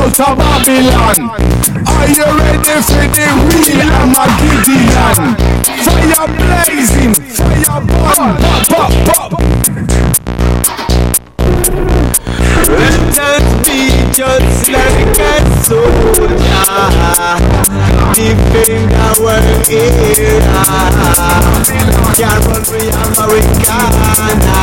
out of Babylon. Are you ready for the real Armageddon? Fire blazing, fire burn, pop, pop, pop. Let us be just like a soldier, living our era. Can't run free Americana.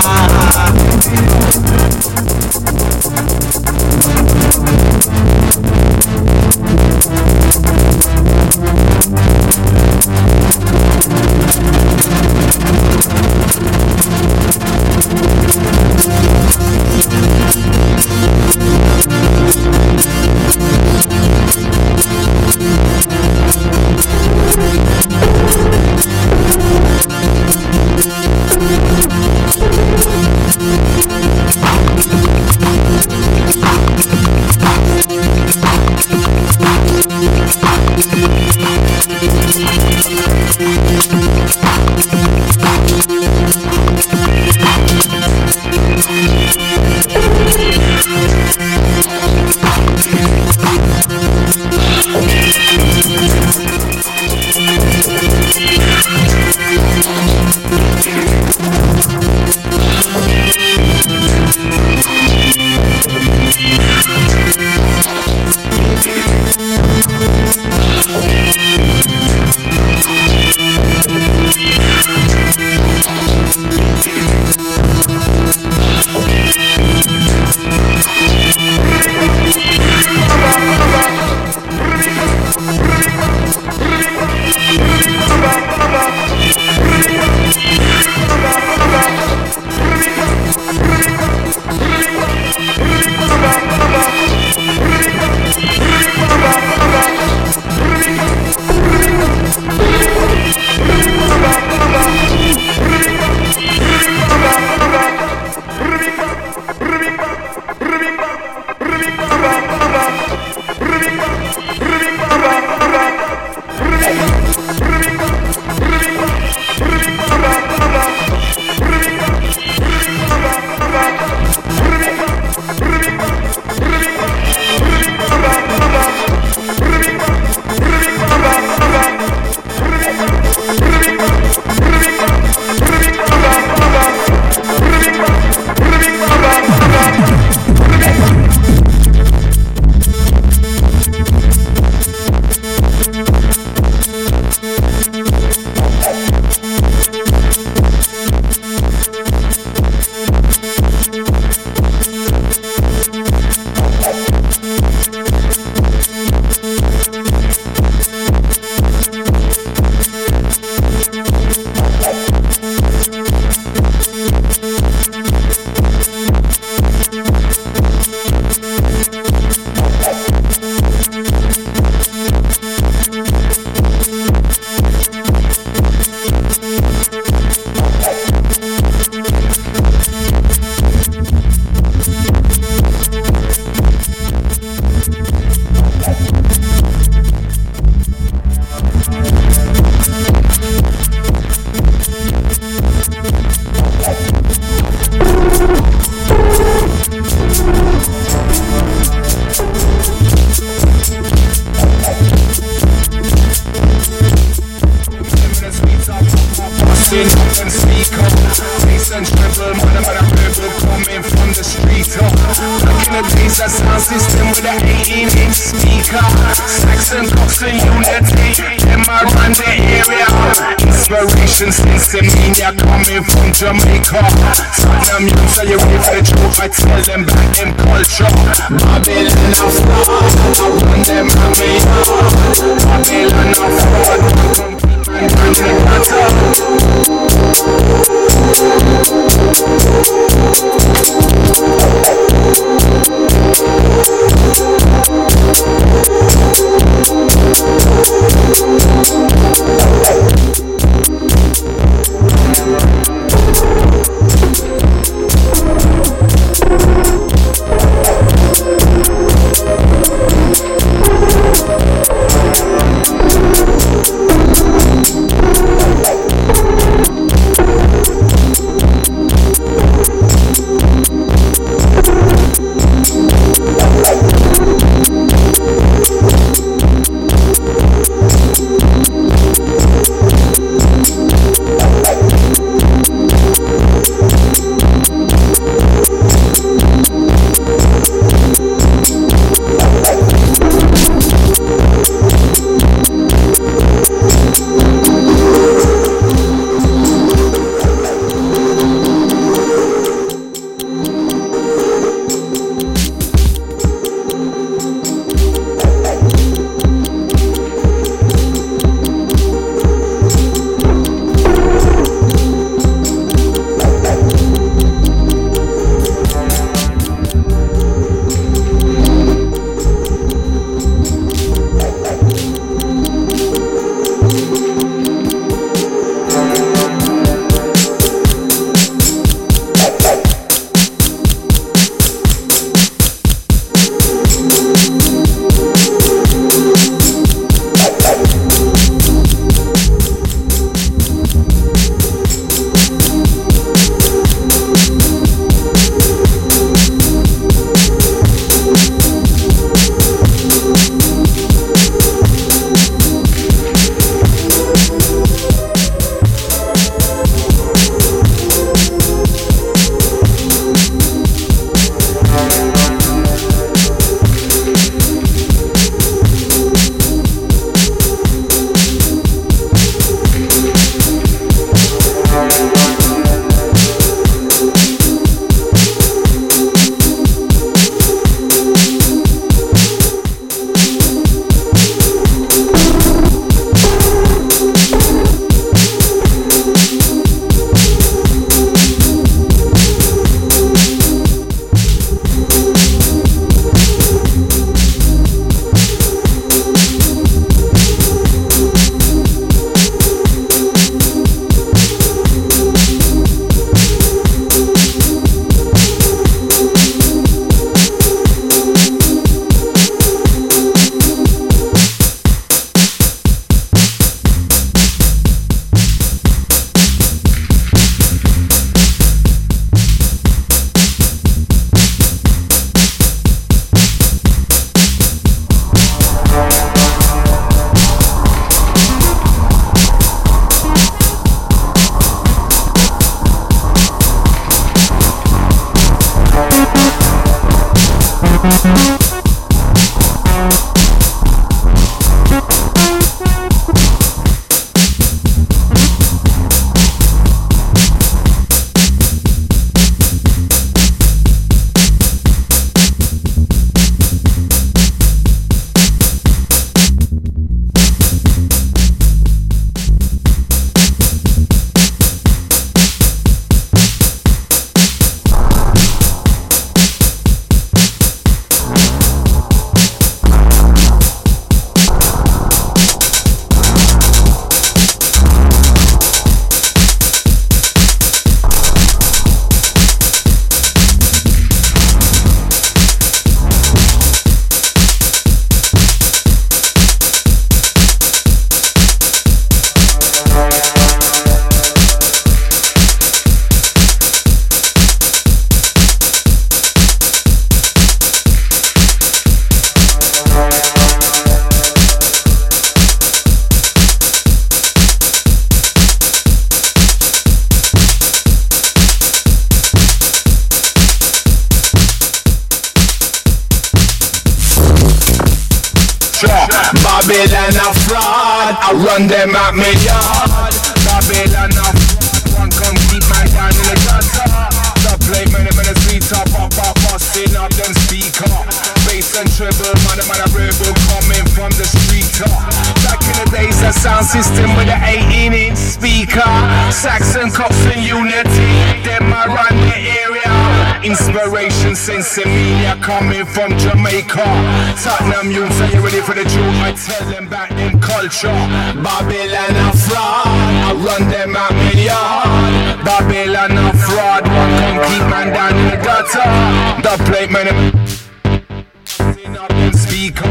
to unity Them run the area Inspiration since the media coming from Jamaica Tottenham youth so you give the truth I tell them black them culture Babylon I fly. I want them to mean run them at me yard. Babylon a one come keep man down in the gutter. The plate many many streets up up up busting up them speaker. Bass and treble, man, man a rebel coming from the street up. Back in the days, a sound system with an 18 inch speaker. Saxon cops and unity, them I run the. Inspiration, since media coming from Jamaica. Tottenham youths, are you ready for the truth? I tell them back them culture. Babylon a fraud, I run them me yard. Babylon a fraud, one keep man down in the gutter. The plate man. Speaker,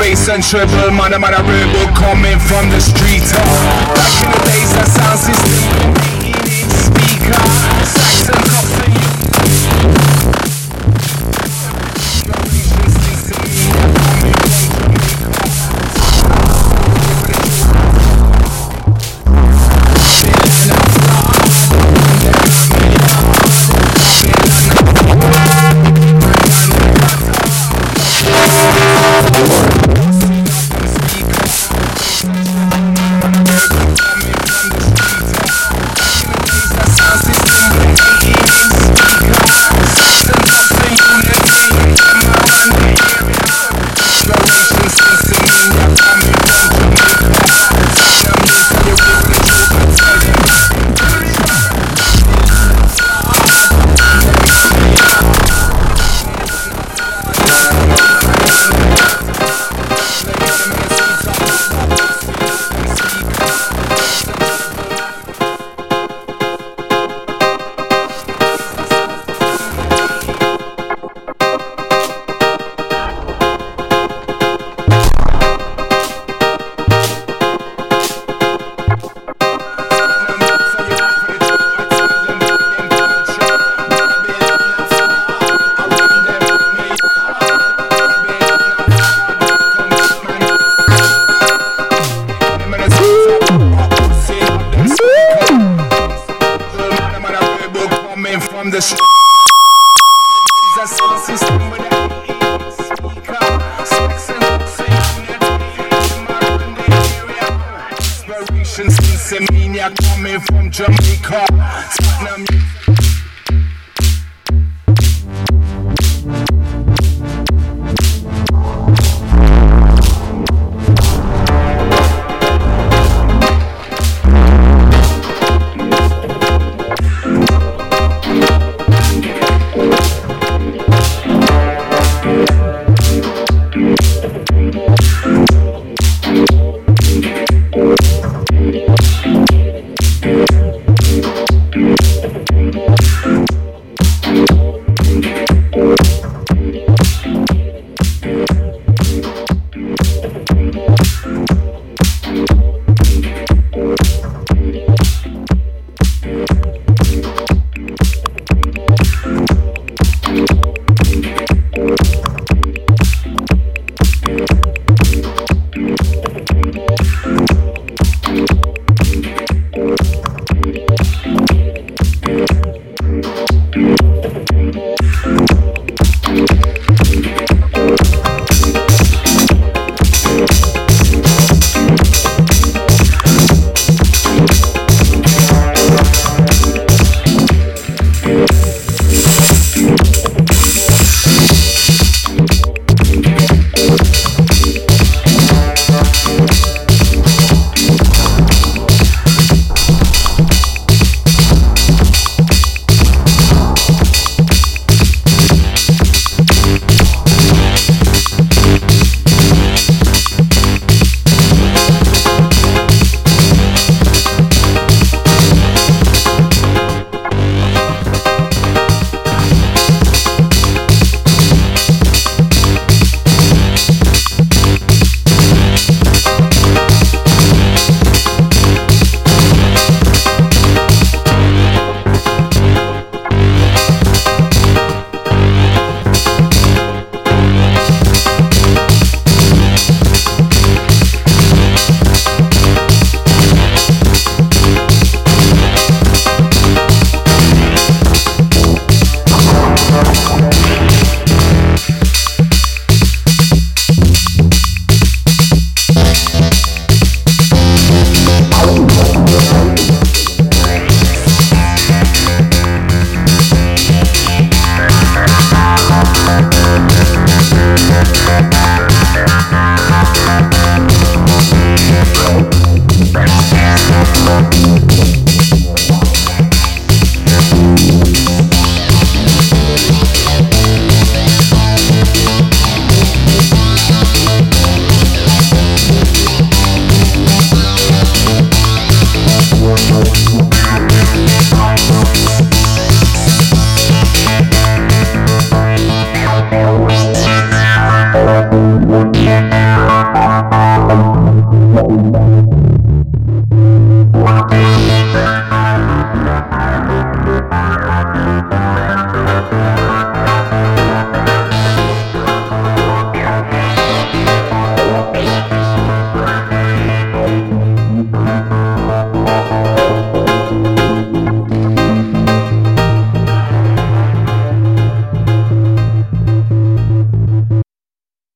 bass and treble, man, man, a rebel coming from the street. Back in the days, the sound system, speaker, Saxon